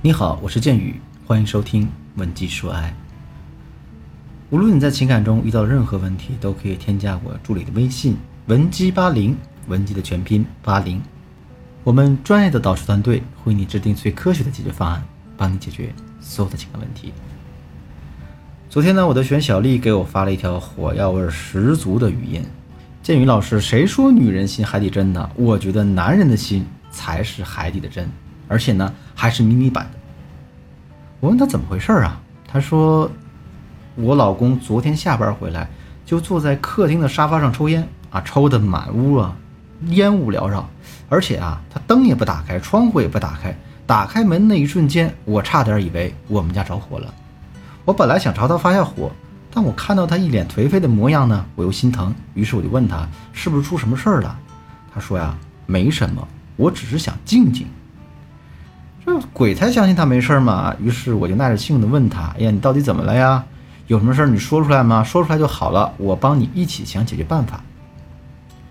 你好，我是剑宇，欢迎收听《文姬说爱》。无论你在情感中遇到任何问题，都可以添加我助理的微信“文姬八零”，文姬的全拼八零。我们专业的导师团队会为你制定最科学的解决方案，帮你解决所有的情感问题。昨天呢，我的学员小丽给我发了一条火药味十足的语音：“剑宇老师，谁说女人心海底针呢？我觉得男人的心才是海底的针。”而且呢，还是迷你版的。我问他怎么回事啊？他说，我老公昨天下班回来，就坐在客厅的沙发上抽烟啊，抽的满屋啊，烟雾缭绕。而且啊，他灯也不打开，窗户也不打开。打开门那一瞬间，我差点以为我们家着火了。我本来想朝他发下火，但我看到他一脸颓废的模样呢，我又心疼。于是我就问他，是不是出什么事儿了？他说呀，没什么，我只是想静静。鬼才相信他没事嘛！于是我就耐着性子问他：“哎呀，你到底怎么了呀？有什么事儿你说出来吗？说出来就好了，我帮你一起想解决办法。”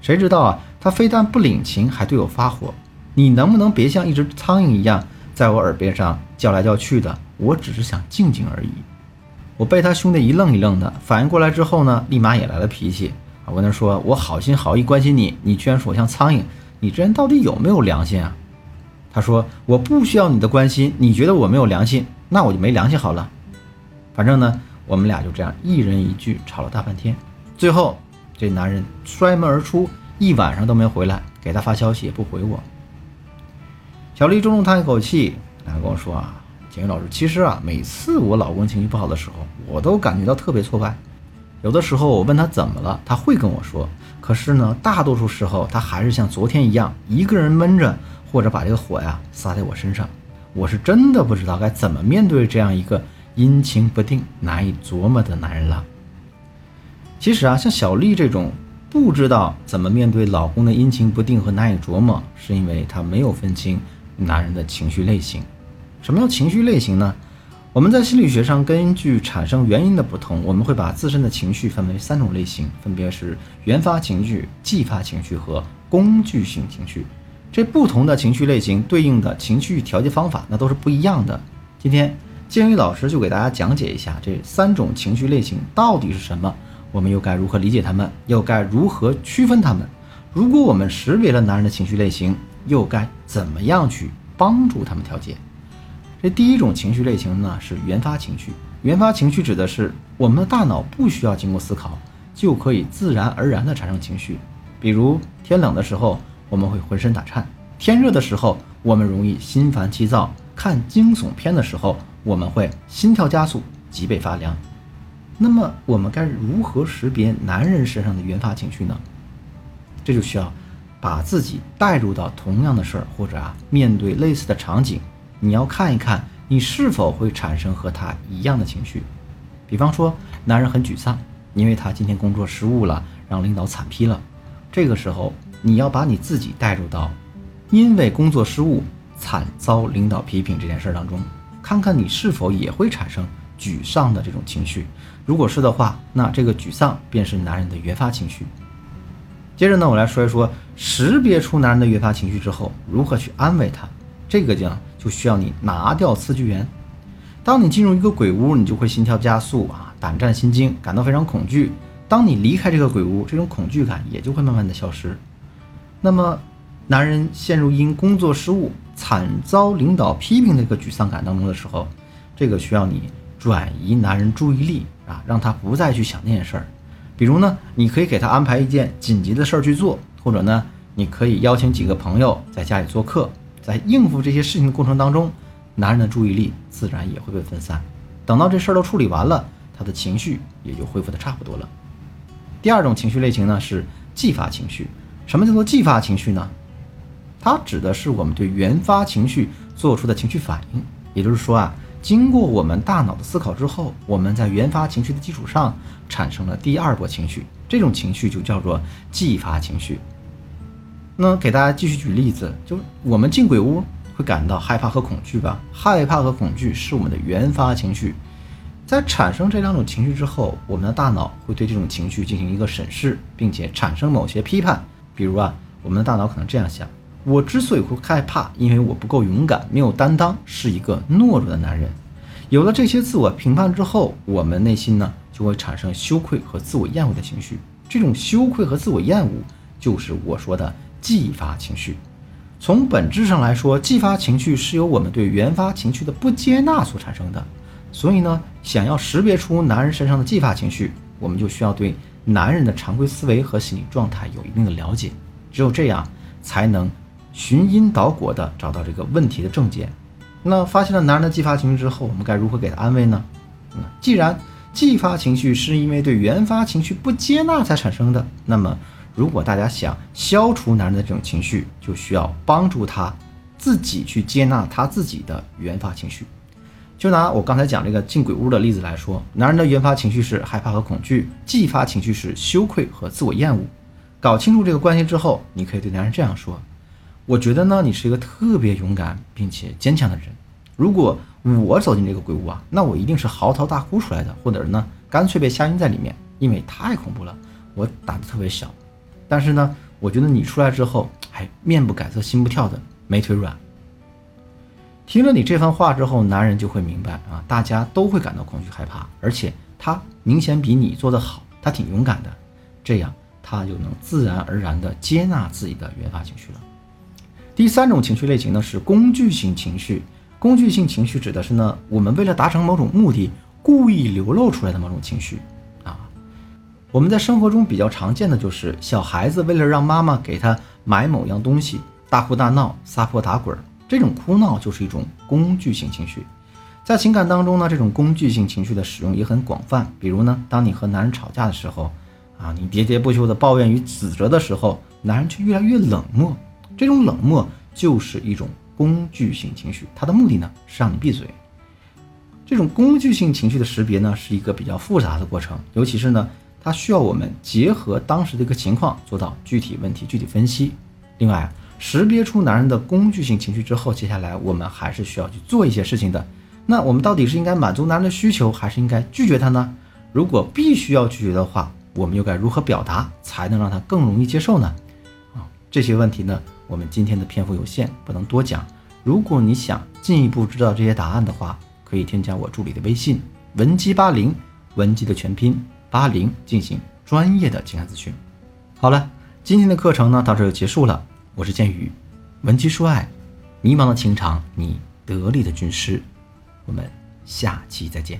谁知道啊？他非但不领情，还对我发火：“你能不能别像一只苍蝇一样在我耳边上叫来叫去的？我只是想静静而已。”我被他凶得一愣一愣的，反应过来之后呢，立马也来了脾气啊！我跟他说：“我好心好意关心你，你居然说我像苍蝇，你这人到底有没有良心啊？”他说：“我不需要你的关心，你觉得我没有良心，那我就没良心好了。反正呢，我们俩就这样一人一句吵了大半天，最后这男人摔门而出，一晚上都没回来，给他发消息也不回我。”小丽重重叹一口气，然后跟我说：“啊，景宇老师，其实啊，每次我老公情绪不好的时候，我都感觉到特别挫败。有的时候我问他怎么了，他会跟我说，可是呢，大多数时候他还是像昨天一样，一个人闷着。”或者把这个火呀撒在我身上，我是真的不知道该怎么面对这样一个阴晴不定、难以琢磨的男人了。其实啊，像小丽这种不知道怎么面对老公的阴晴不定和难以琢磨，是因为她没有分清男人的情绪类型。什么叫情绪类型呢？我们在心理学上根据产生原因的不同，我们会把自身的情绪分为三种类型，分别是原发情绪、继发情绪和工具性情绪。这不同的情绪类型对应的情绪调节方法，那都是不一样的。今天建宇老师就给大家讲解一下这三种情绪类型到底是什么，我们又该如何理解他们，又该如何区分他们？如果我们识别了男人的情绪类型，又该怎么样去帮助他们调节？这第一种情绪类型呢是原发情绪。原发情绪指的是我们的大脑不需要经过思考，就可以自然而然地产生情绪，比如天冷的时候。我们会浑身打颤，天热的时候我们容易心烦气躁，看惊悚片的时候我们会心跳加速，脊背发凉。那么我们该如何识别男人身上的原发情绪呢？这就需要把自己带入到同样的事儿，或者啊面对类似的场景，你要看一看你是否会产生和他一样的情绪。比方说，男人很沮丧，因为他今天工作失误了，让领导惨批了，这个时候。你要把你自己带入到因为工作失误惨遭领导批评这件事当中，看看你是否也会产生沮丧的这种情绪。如果是的话，那这个沮丧便是男人的原发情绪。接着呢，我来说一说识别出男人的原发情绪之后，如何去安慰他。这个就就需要你拿掉刺激源。当你进入一个鬼屋，你就会心跳加速啊，胆战心惊，感到非常恐惧。当你离开这个鬼屋，这种恐惧感也就会慢慢的消失。那么，男人陷入因工作失误惨遭领导批评的一个沮丧感当中的时候，这个需要你转移男人注意力啊，让他不再去想那件事儿。比如呢，你可以给他安排一件紧急的事儿去做，或者呢，你可以邀请几个朋友在家里做客。在应付这些事情的过程当中，男人的注意力自然也会被分散。等到这事儿都处理完了，他的情绪也就恢复的差不多了。第二种情绪类型呢是继发情绪。什么叫做继发情绪呢？它指的是我们对原发情绪做出的情绪反应。也就是说啊，经过我们大脑的思考之后，我们在原发情绪的基础上产生了第二波情绪，这种情绪就叫做继发情绪。那给大家继续举例子，就我们进鬼屋会感到害怕和恐惧吧？害怕和恐惧是我们的原发情绪。在产生这两种情绪之后，我们的大脑会对这种情绪进行一个审视，并且产生某些批判。比如啊，我们的大脑可能这样想：我之所以会害怕，因为我不够勇敢，没有担当，是一个懦弱的男人。有了这些自我评判之后，我们内心呢就会产生羞愧和自我厌恶的情绪。这种羞愧和自我厌恶，就是我说的继发情绪。从本质上来说，继发情绪是由我们对原发情绪的不接纳所产生的。所以呢，想要识别出男人身上的继发情绪，我们就需要对男人的常规思维和心理状态有一定的了解。只有这样，才能。寻因导果的找到这个问题的症结，那发现了男人的继发情绪之后，我们该如何给他安慰呢？嗯，既然继发情绪是因为对原发情绪不接纳才产生的，那么如果大家想消除男人的这种情绪，就需要帮助他自己去接纳他自己的原发情绪。就拿我刚才讲这个进鬼屋的例子来说，男人的原发情绪是害怕和恐惧，继发情绪是羞愧和自我厌恶。搞清楚这个关系之后，你可以对男人这样说。我觉得呢，你是一个特别勇敢并且坚强的人。如果我走进这个鬼屋啊，那我一定是嚎啕大哭出来的，或者呢，干脆被吓晕在里面，因为太恐怖了。我胆子特别小，但是呢，我觉得你出来之后，还面不改色心不跳的，没腿软。听了你这番话之后，男人就会明白啊，大家都会感到恐惧害怕，而且他明显比你做得好，他挺勇敢的，这样他就能自然而然地接纳自己的原发情绪了。第三种情绪类型呢是工具性情绪。工具性情绪指的是呢，我们为了达成某种目的，故意流露出来的某种情绪啊。我们在生活中比较常见的就是小孩子为了让妈妈给他买某样东西，大哭大闹、撒泼打滚，这种哭闹就是一种工具性情绪。在情感当中呢，这种工具性情绪的使用也很广泛。比如呢，当你和男人吵架的时候，啊，你喋喋不休的抱怨与指责的时候，男人却越来越冷漠。这种冷漠就是一种工具性情绪，它的目的呢是让你闭嘴。这种工具性情绪的识别呢是一个比较复杂的过程，尤其是呢，它需要我们结合当时的一个情况做到具体问题具体分析。另外，识别出男人的工具性情绪之后，接下来我们还是需要去做一些事情的。那我们到底是应该满足男人的需求，还是应该拒绝他呢？如果必须要拒绝的话，我们又该如何表达才能让他更容易接受呢？啊，这些问题呢？我们今天的篇幅有限，不能多讲。如果你想进一步知道这些答案的话，可以添加我助理的微信文姬八零，文姬的全拼八零，进行专业的情感咨询。好了，今天的课程呢到这就结束了。我是剑宇，文姬说爱，迷茫的情场，你得力的军师。我们下期再见。